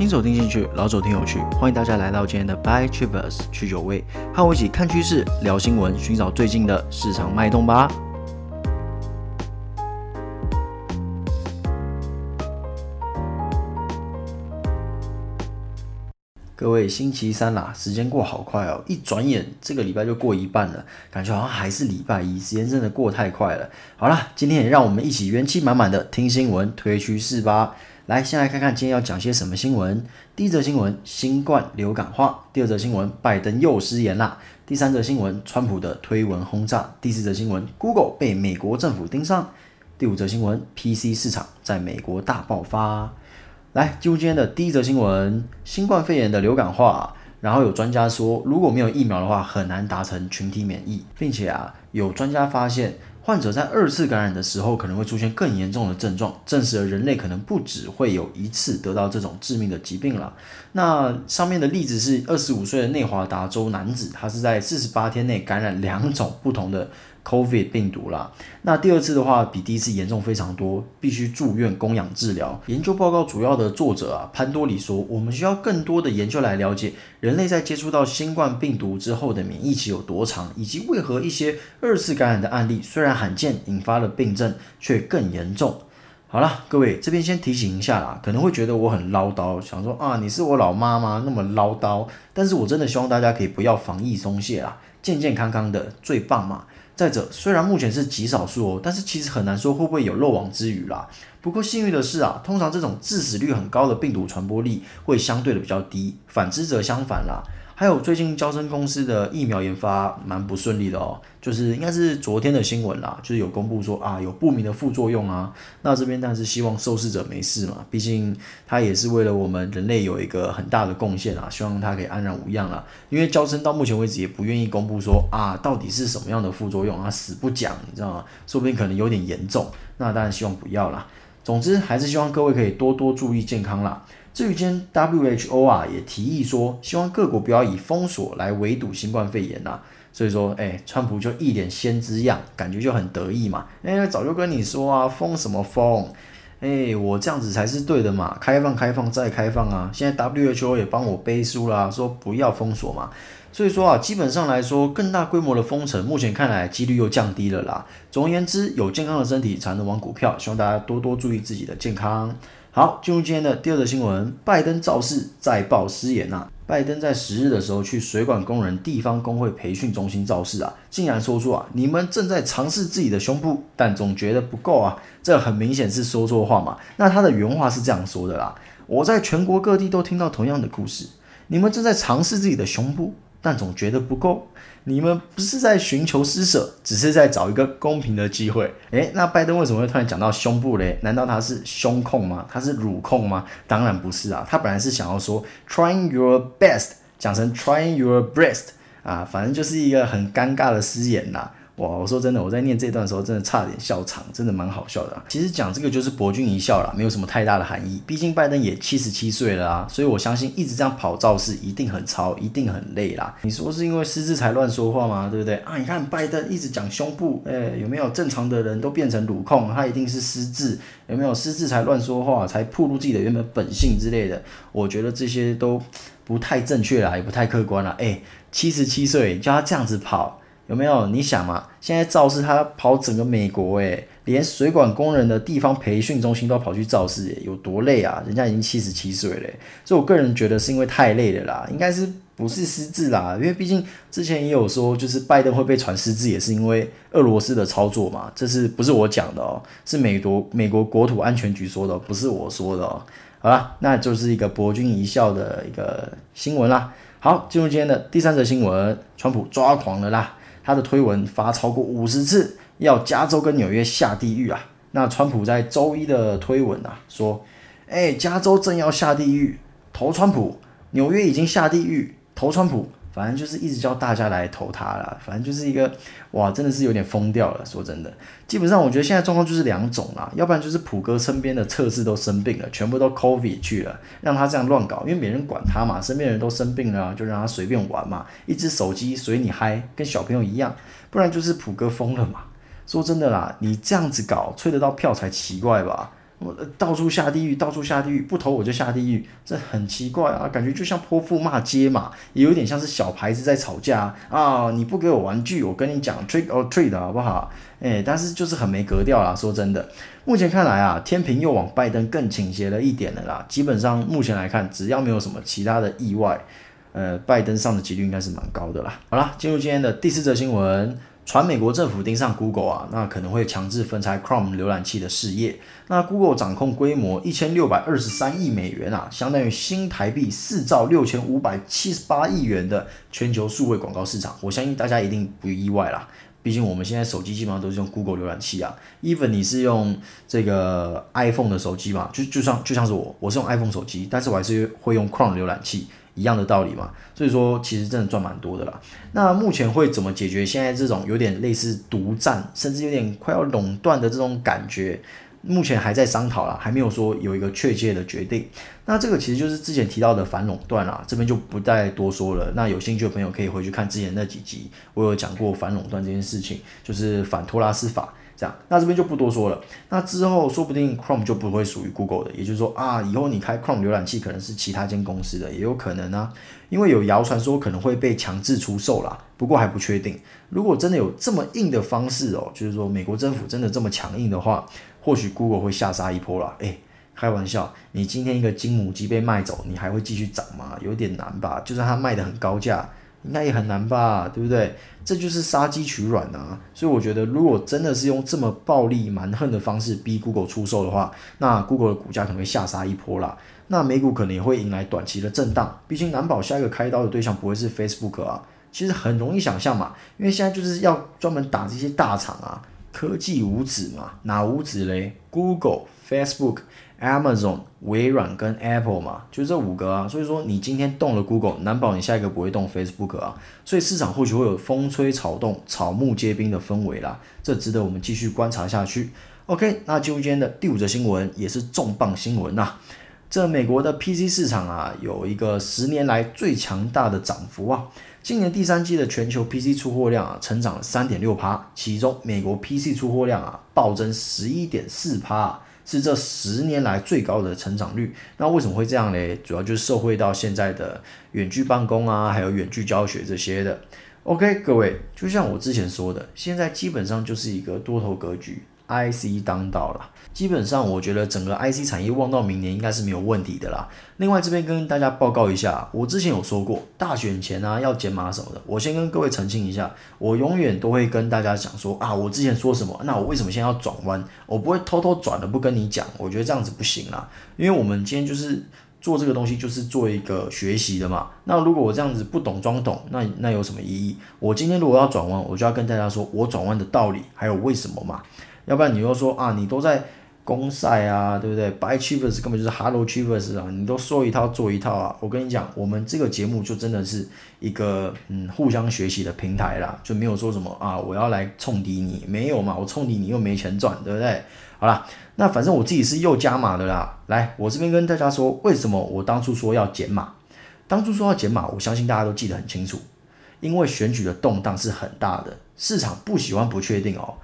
新手听进去，老手听有趣，欢迎大家来到今天的 By Travers 去酒味，和我一起看趋势、聊新闻，寻找最近的市场脉动吧。各位，星期三啦，时间过好快哦，一转眼这个礼拜就过一半了，感觉好像还是礼拜一，时间真的过太快了。好啦，今天也让我们一起元气满满的听新闻、推趋势吧。来，先来看看今天要讲些什么新闻。第一则新闻，新冠流感化；第二则新闻，拜登又失言啦；第三则新闻，川普的推文轰炸；第四则新闻，Google 被美国政府盯上；第五则新闻，PC 市场在美国大爆发。来，进入今天的第一则新闻：新冠肺炎的流感化。然后有专家说，如果没有疫苗的话，很难达成群体免疫，并且啊，有专家发现。患者在二次感染的时候可能会出现更严重的症状，证实了人类可能不只会有一次得到这种致命的疾病了。那上面的例子是二十五岁的内华达州男子，他是在四十八天内感染两种不同的。COVID 病毒啦，那第二次的话比第一次严重非常多，必须住院供氧治疗。研究报告主要的作者啊，潘多里说，我们需要更多的研究来了解人类在接触到新冠病毒之后的免疫期有多长，以及为何一些二次感染的案例虽然罕见，引发了病症却更严重。好了，各位这边先提醒一下啦，可能会觉得我很唠叨，想说啊，你是我老妈吗？那么唠叨，但是我真的希望大家可以不要防疫松懈啦，健健康康的最棒嘛。再者，虽然目前是极少数哦，但是其实很难说会不会有漏网之鱼啦。不过幸运的是啊，通常这种致死率很高的病毒传播力会相对的比较低，反之则相反啦。还有最近交生公司的疫苗研发蛮不顺利的哦，就是应该是昨天的新闻啦，就是有公布说啊有不明的副作用啊。那这边当然是希望受试者没事嘛，毕竟它也是为了我们人类有一个很大的贡献啊，希望它可以安然无恙啦。因为交生到目前为止也不愿意公布说啊到底是什么样的副作用啊，死不讲，你知道吗？说不定可能有点严重，那当然希望不要啦。总之还是希望各位可以多多注意健康啦。至于今天 WHO 啊也提议说，希望各国不要以封锁来围堵新冠肺炎呐、啊。所以说，哎，川普就一脸先知样，感觉就很得意嘛。哎，早就跟你说啊，封什么封？哎，我这样子才是对的嘛，开放、开放再开放啊。现在 WHO 也帮我背书啦，说不要封锁嘛。所以说啊，基本上来说，更大规模的封城，目前看来几率又降低了啦。总而言之，有健康的身体才能玩股票，希望大家多多注意自己的健康。好，进入今天的第二则新闻，拜登造势再爆失言啊！拜登在十日的时候去水管工人地方工会培训中心造势啊，竟然说出啊，你们正在尝试自己的胸部，但总觉得不够啊，这很明显是说错话嘛。那他的原话是这样说的啦：我在全国各地都听到同样的故事，你们正在尝试自己的胸部。但总觉得不够，你们不是在寻求施舍，只是在找一个公平的机会。诶，那拜登为什么会突然讲到胸部嘞？难道他是胸控吗？他是乳控吗？当然不是啊，他本来是想要说 trying your best，讲成 trying your breast 啊，反正就是一个很尴尬的失言呐。哇，我说真的，我在念这段的时候，真的差点笑场，真的蛮好笑的。其实讲这个就是博君一笑啦，没有什么太大的含义。毕竟拜登也七十七岁了啊，所以我相信一直这样跑造势一定很操，一定很累啦。你说是因为失智才乱说话吗？对不对啊？你看拜登一直讲胸部，哎，有没有正常的人都变成乳控？他一定是失智，有没有失智才乱说话，才暴露自己的原本本性之类的？我觉得这些都不太正确啦，也不太客观啦。哎，七十七岁叫他这样子跑。有没有？你想嘛，现在造势他跑整个美国，诶，连水管工人的地方培训中心都跑去造势，有多累啊？人家已经七十七岁了，所以我个人觉得是因为太累了啦，应该是不是失智啦？因为毕竟之前也有说，就是拜登会被传失智，也是因为俄罗斯的操作嘛，这是不是我讲的哦？是美国美国国土安全局说的，不是我说的哦。好啦，那就是一个博君一笑的一个新闻啦。好，进入今天的第三则新闻，川普抓狂了啦。他的推文发超过五十次，要加州跟纽约下地狱啊！那川普在周一的推文啊，说：“哎，加州正要下地狱，投川普；纽约已经下地狱，投川普。”反正就是一直叫大家来投他啦，反正就是一个哇，真的是有点疯掉了。说真的，基本上我觉得现在状况就是两种啦，要不然就是普哥身边的测试都生病了，全部都 COVID 去了，让他这样乱搞，因为没人管他嘛，身边人都生病了，就让他随便玩嘛，一只手机随你嗨，跟小朋友一样。不然就是普哥疯了嘛。说真的啦，你这样子搞，吹得到票才奇怪吧？我到处下地狱，到处下地狱，不投我就下地狱，这很奇怪啊，感觉就像泼妇骂街嘛，也有点像是小孩子在吵架啊！你不给我玩具，我跟你讲 trick or treat 好不好？诶，但是就是很没格调啦。说真的，目前看来啊，天平又往拜登更倾斜了一点了啦。基本上目前来看，只要没有什么其他的意外，呃，拜登上的几率应该是蛮高的啦。好啦，进入今天的第四则新闻。传美国政府盯上 Google 啊，那可能会强制分拆 Chrome 浏览器的事业。那 Google 掌控规模一千六百二十三亿美元啊，相当于新台币四兆六千五百七十八亿元的全球数位广告市场。我相信大家一定不意外啦，毕竟我们现在手机基本上都是用 Google 浏览器啊。Even 你是用这个 iPhone 的手机嘛，就就像就像是我，我是用 iPhone 手机，但是我还是会用 Chrome 浏览器。一样的道理嘛，所以说其实真的赚蛮多的啦。那目前会怎么解决现在这种有点类似独占，甚至有点快要垄断的这种感觉？目前还在商讨啦，还没有说有一个确切的决定。那这个其实就是之前提到的反垄断啦，这边就不再多说了。那有兴趣的朋友可以回去看之前那几集，我有讲过反垄断这件事情，就是反托拉斯法。这样，那这边就不多说了。那之后说不定 Chrome 就不会属于 Google 的，也就是说啊，以后你开 Chrome 浏览器可能是其他间公司的，也有可能啊。因为有谣传说可能会被强制出售啦，不过还不确定。如果真的有这么硬的方式哦，就是说美国政府真的这么强硬的话，或许 Google 会下杀一波啦。诶，开玩笑，你今天一个金母鸡被卖走，你还会继续涨吗？有点难吧。就算它卖得很高价。应该也很难吧，对不对？这就是杀鸡取卵啊！所以我觉得，如果真的是用这么暴力蛮横的方式逼 Google 出售的话，那 Google 的股价可能会下杀一波啦。那美股可能也会迎来短期的震荡，毕竟难保下一个开刀的对象不会是 Facebook 啊。其实很容易想象嘛，因为现在就是要专门打这些大厂啊，科技无子嘛，哪无子嘞？Google、Facebook。Amazon、微软跟 Apple 嘛，就这五个啊。所以说你今天动了 Google，难保你下一个不会动 Facebook 啊。所以市场或许会有风吹草动、草木皆兵的氛围啦，这值得我们继续观察下去。OK，那今天的第五则新闻，也是重磅新闻呐。这美国的 PC 市场啊，有一个十年来最强大的涨幅啊。今年第三季的全球 PC 出货量啊，成长了三点六趴，其中美国 PC 出货量啊，暴增十一点四趴。是这十年来最高的成长率。那为什么会这样嘞？主要就是受惠到现在的远距办公啊，还有远距教学这些的。OK，各位，就像我之前说的，现在基本上就是一个多头格局。IC 当道了，基本上我觉得整个 IC 产业望到明年应该是没有问题的啦。另外这边跟大家报告一下，我之前有说过大选前啊要减码什么的，我先跟各位澄清一下，我永远都会跟大家讲说啊，我之前说什么，那我为什么现在要转弯？我不会偷偷转的不跟你讲，我觉得这样子不行啦，因为我们今天就是做这个东西就是做一个学习的嘛。那如果我这样子不懂装懂，那那有什么意义？我今天如果要转弯，我就要跟大家说我转弯的道理还有为什么嘛。要不然你又说啊，你都在攻赛啊，对不对？Buy Chiefs 根本就是 Hello Chiefs 啊，你都说一套做一套啊。我跟你讲，我们这个节目就真的是一个嗯互相学习的平台啦，就没有说什么啊，我要来冲抵你，没有嘛，我冲敌你又没钱赚，对不对？好啦，那反正我自己是又加码的啦。来，我这边跟大家说，为什么我当初说要减码？当初说要减码，我相信大家都记得很清楚，因为选举的动荡是很大的，市场不喜欢不确定哦。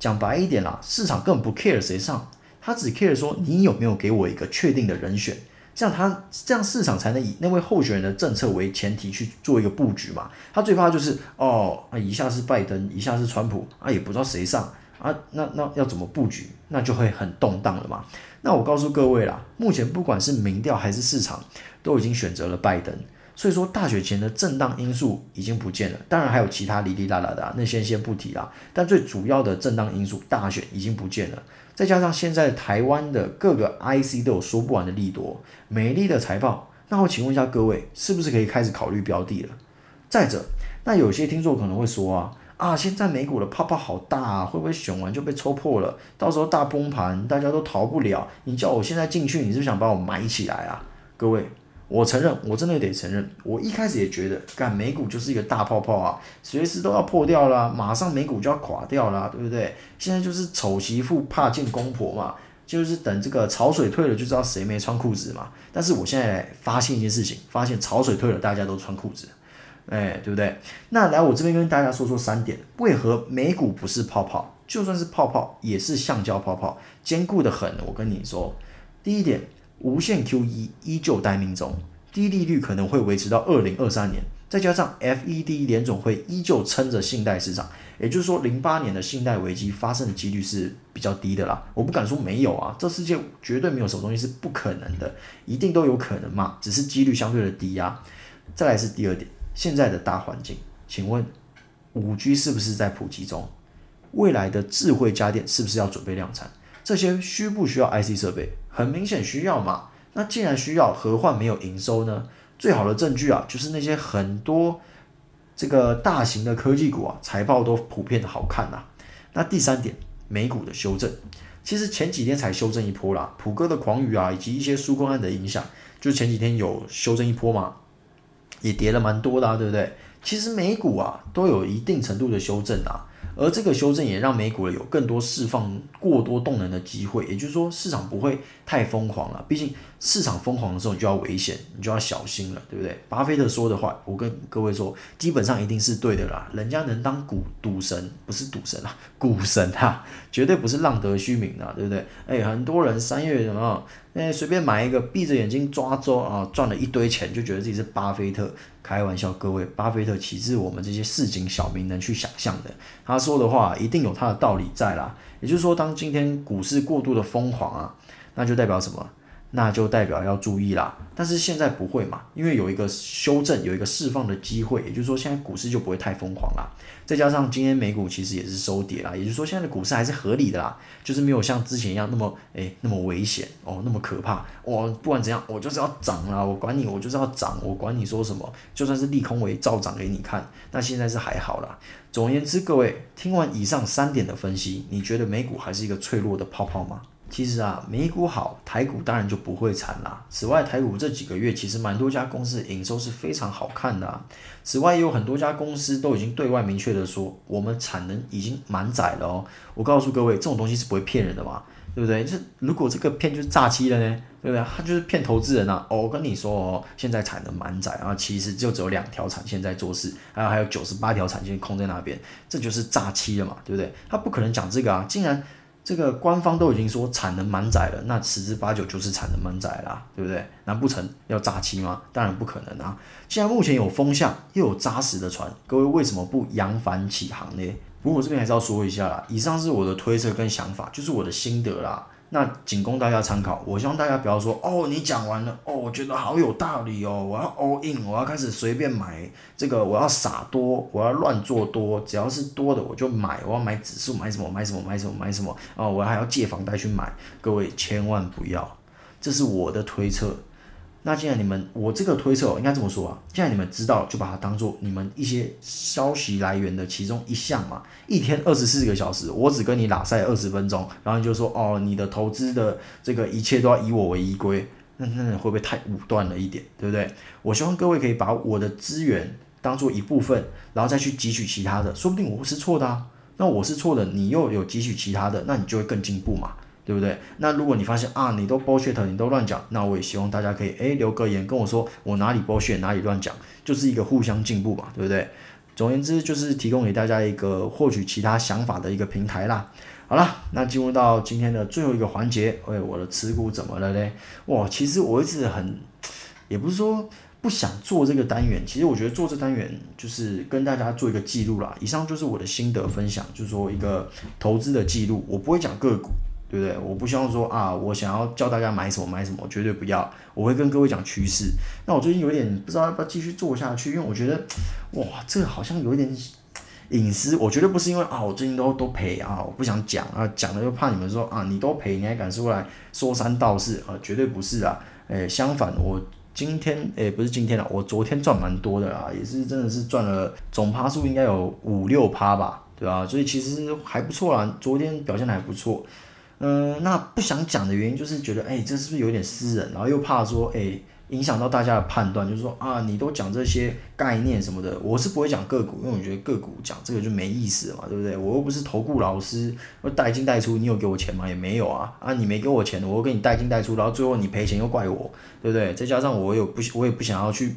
讲白一点啦，市场根本不 care 谁上，他只 care 说你有没有给我一个确定的人选，这样他这样市场才能以那位候选人的政策为前提去做一个布局嘛。他最怕就是哦，啊，一下是拜登，一下是川普，啊，也不知道谁上啊，那那要怎么布局，那就会很动荡了嘛。那我告诉各位啦，目前不管是民调还是市场，都已经选择了拜登。所以说，大选前的震荡因素已经不见了，当然还有其他哩哩啦啦的、那些先不提啦。但最主要的震荡因素，大选已经不见了。再加上现在台湾的各个 IC 都有说不完的利多，美丽的财报，那我请问一下各位，是不是可以开始考虑标的了？再者，那有些听众可能会说啊啊，现在美股的泡泡好大啊，会不会选完就被戳破了？到时候大崩盘，大家都逃不了。你叫我现在进去，你是不是想把我埋起来啊？各位。我承认，我真的得承认，我一开始也觉得，干美股就是一个大泡泡啊，随时都要破掉了，马上美股就要垮掉了，对不对？现在就是丑媳妇怕见公婆嘛，就是等这个潮水退了就知道谁没穿裤子嘛。但是我现在发现一件事情，发现潮水退了，大家都穿裤子，哎，对不对？那来我这边跟大家说说三点，为何美股不是泡泡？就算是泡泡，也是橡胶泡泡，坚固的很。我跟你说，第一点，无限 QE 依旧待命中，低利率可能会维持到二零二三年，再加上 FED 联总会依旧撑着信贷市场，也就是说，零八年的信贷危机发生的几率是比较低的啦。我不敢说没有啊，这世界绝对没有什么东西是不可能的，一定都有可能嘛，只是几率相对的低啊。再来是第二点，现在的大环境，请问五 G 是不是在普及中？未来的智慧家电是不是要准备量产？这些需不需要 IC 设备？很明显需要嘛。那既然需要，何患没有营收呢？最好的证据啊，就是那些很多这个大型的科技股啊，财报都普遍的好看呐、那第三点，美股的修正，其实前几天才修正一波啦。普哥的狂语啊，以及一些纾困案的影响，就前几天有修正一波嘛，也跌了蛮多的、啊，对不对？其实美股啊，都有一定程度的修正啊。而这个修正也让美股有更多释放过多动能的机会，也就是说市场不会太疯狂了。毕竟市场疯狂的时候，你就要危险，你就要小心了，对不对？巴菲特说的话，我跟各位说，基本上一定是对的啦。人家能当股赌神，不是赌神啊，股神啊，绝对不是浪得虚名的，对不对？哎，很多人三月什么，哎，随便买一个，闭着眼睛抓周啊，赚了一堆钱，就觉得自己是巴菲特。开玩笑，各位，巴菲特岂是我们这些市井小民能去想象的？他说的话一定有他的道理在啦。也就是说，当今天股市过度的疯狂啊，那就代表什么？那就代表要注意啦，但是现在不会嘛，因为有一个修正，有一个释放的机会，也就是说现在股市就不会太疯狂啦。再加上今天美股其实也是收跌啦，也就是说现在的股市还是合理的啦，就是没有像之前一样那么诶、那么危险哦，那么可怕。我不管怎样，我就是要涨啦，我管你，我就是要涨，我管你说什么，就算是利空我也照涨给你看。那现在是还好啦。总而言之，各位听完以上三点的分析，你觉得美股还是一个脆弱的泡泡吗？其实啊，美股好，台股当然就不会惨啦。此外，台股这几个月其实蛮多家公司营收是非常好看的啊。此外，也有很多家公司都已经对外明确的说，我们产能已经满载了哦。我告诉各位，这种东西是不会骗人的嘛，对不对？这如果这个骗就是诈欺了呢，对不对？他就是骗投资人啊。哦，我跟你说哦，现在产能满载，啊其实就只有两条产线在做事，还有还有九十八条产线空在那边，这就是诈欺了嘛，对不对？他不可能讲这个啊，竟然。这个官方都已经说产能满载了，那十之八九就是产能满载啦，对不对？难不成要炸期吗？当然不可能啊！既然目前有风向，又有扎实的船，各位为什么不扬帆起航呢？不过我这边还是要说一下啦，以上是我的推测跟想法，就是我的心得啦。那仅供大家参考，我希望大家不要说哦，你讲完了哦，我觉得好有道理哦，我要 all in，我要开始随便买这个，我要傻多，我要乱做多，只要是多的我就买，我要买指数，买什么买什么买什么买什么哦，我还要借房贷去买，各位千万不要，这是我的推测。那既然你们，我这个推测应该这么说啊，既然你们知道，就把它当做你们一些消息来源的其中一项嘛。一天二十四个小时，我只跟你拉赛二十分钟，然后你就说哦，你的投资的这个一切都要以我为依归，那那会不会太武断了一点，对不对？我希望各位可以把我的资源当做一部分，然后再去汲取其他的，说不定我是错的啊。那我是错的，你又有汲取其他的，那你就会更进步嘛。对不对？那如果你发现啊，你都 bullshit，你都乱讲，那我也希望大家可以诶留个言跟我说，我哪里 bullshit，哪里乱讲，就是一个互相进步嘛，对不对？总言之，就是提供给大家一个获取其他想法的一个平台啦。好了，那进入到今天的最后一个环节，喂，我的持股怎么了嘞？哇，其实我一直很，也不是说不想做这个单元，其实我觉得做这单元就是跟大家做一个记录啦。以上就是我的心得分享，就是说一个投资的记录，我不会讲个股。对不对？我不希望说啊，我想要教大家买什么买什么，绝对不要。我会跟各位讲趋势。那我最近有点不知道要不要继续做下去，因为我觉得，哇，这个好像有一点隐私。我绝对不是因为啊，我最近都都赔啊，我不想讲啊，讲了又怕你们说啊，你都赔，你还敢出来说三道四啊？绝对不是啊。诶，相反，我今天诶不是今天了，我昨天赚蛮多的啊，也是真的是赚了总趴数应该有五六趴吧，对吧？所以其实还不错啦，昨天表现的还不错。嗯，那不想讲的原因就是觉得，哎，这是不是有点私人？然后又怕说，哎，影响到大家的判断，就是说啊，你都讲这些概念什么的，我是不会讲个股，因为我觉得个股讲这个就没意思嘛，对不对？我又不是投顾老师，我带进带出，你有给我钱吗？也没有啊，啊，你没给我钱，我又给你带进带出，然后最后你赔钱又怪我，对不对？再加上我有不，我也不想要去。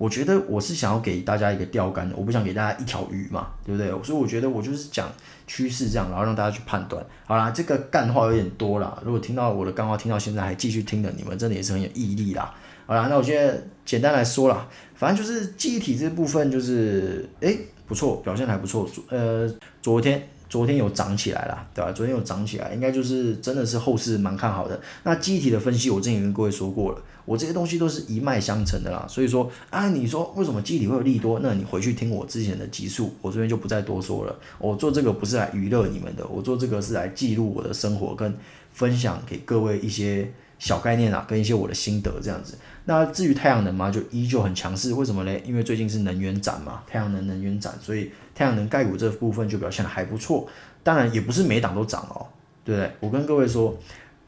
我觉得我是想要给大家一个钓竿的，我不想给大家一条鱼嘛，对不对？所以我觉得我就是讲趋势这样，然后让大家去判断。好啦，这个干话有点多啦，如果听到我的干话听到现在还继续听的，你们真的也是很有毅力啦。好啦，那我现在简单来说啦，反正就是记忆体这部分就是，诶，不错，表现还不错。呃，昨天。昨天有涨起来了，对吧？昨天有涨起来，应该就是真的是后市蛮看好的。那记忆体的分析，我之前跟各位说过了，我这些东西都是一脉相承的啦。所以说，啊，你说为什么记忆体会有利多？那你回去听我之前的集数，我这边就不再多说了。我做这个不是来娱乐你们的，我做这个是来记录我的生活，跟分享给各位一些小概念啊，跟一些我的心得这样子。那至于太阳能嘛，就依旧很强势。为什么嘞？因为最近是能源展嘛，太阳能能源展，所以太阳能概股这部分就表现得还不错。当然也不是每档都涨哦，对不对？我跟各位说，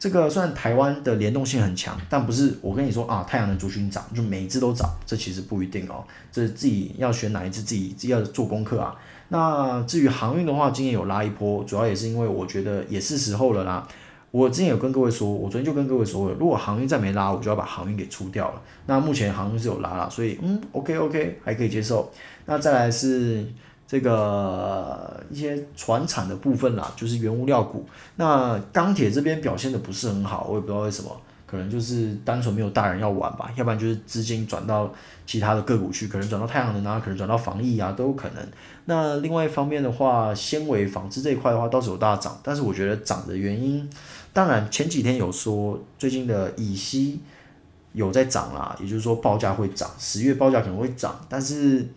这个虽然台湾的联动性很强，但不是我跟你说啊，太阳能族群涨就每一只都涨，这其实不一定哦。这自己要选哪一只，自己自己要做功课啊。那至于航运的话，今天有拉一波，主要也是因为我觉得也是时候了啦。我之前有跟各位说，我昨天就跟各位说了，如果航运再没拉，我就要把航运给出掉了。那目前航运是有拉了，所以嗯，OK OK 还可以接受。那再来是这个一些传产的部分啦，就是原物料股。那钢铁这边表现的不是很好，我也不知道为什么，可能就是单纯没有大人要玩吧，要不然就是资金转到其他的个股去，可能转到太阳能啊，可能转到防疫啊，都有可能。那另外一方面的话，纤维纺织这一块的话倒是有大涨，但是我觉得涨的原因。当然，前几天有说最近的乙烯有在涨啦，也就是说报价会涨，十月报价可能会涨。但是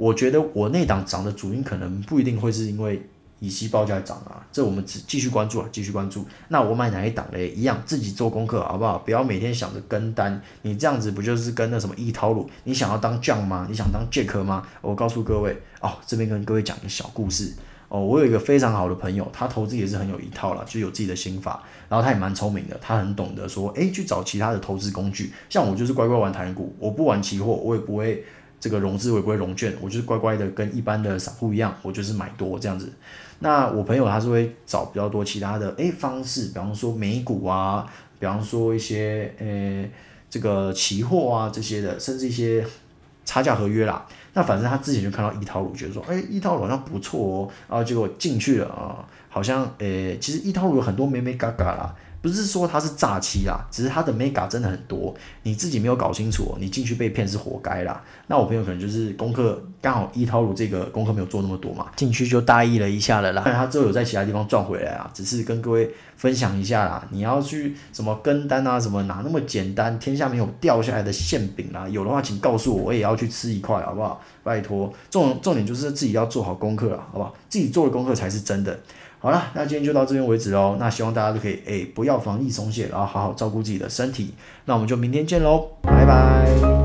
我觉得我那档涨的主因可能不一定会是因为乙烯报价涨啊，这我们只继续关注啊，继续关注。那我买哪一档嘞？一样自己做功课好不好？不要每天想着跟单，你这样子不就是跟那什么一套路？你想要当 John 吗？你想当 Jack 吗？我告诉各位哦，这边跟各位讲个小故事。哦，我有一个非常好的朋友，他投资也是很有一套啦，就有自己的心法，然后他也蛮聪明的，他很懂得说，诶，去找其他的投资工具。像我就是乖乖玩台股，我不玩期货，我也不会这个融资，违规融券，我就是乖乖的跟一般的散户一样，我就是买多这样子。那我朋友他是会找比较多其他的诶方式，比方说美股啊，比方说一些诶这个期货啊这些的，甚至一些。差价合约啦，那反正他之前就看到一套路，觉得说，哎、欸，一套路好像不错哦，然后结果进去了啊，好像，诶、其实一套路有很多美美嘎嘎啦。不是说它是诈欺啦，只是它的 mega 真的很多，你自己没有搞清楚，你进去被骗是活该啦。那我朋友可能就是功课刚好一套路这个功课没有做那么多嘛，进去就大意了一下了啦。但他之后有在其他地方赚回来啊，只是跟各位分享一下啦。你要去什么跟单啊，什么哪那么简单？天下没有掉下来的馅饼啦，有的话请告诉我，我也要去吃一块，好不好？拜托，重重点就是自己要做好功课了，好不好？自己做的功课才是真的。好了，那今天就到这边为止喽。那希望大家都可以诶、欸，不要防疫松懈，然后好好照顾自己的身体。那我们就明天见喽，拜拜。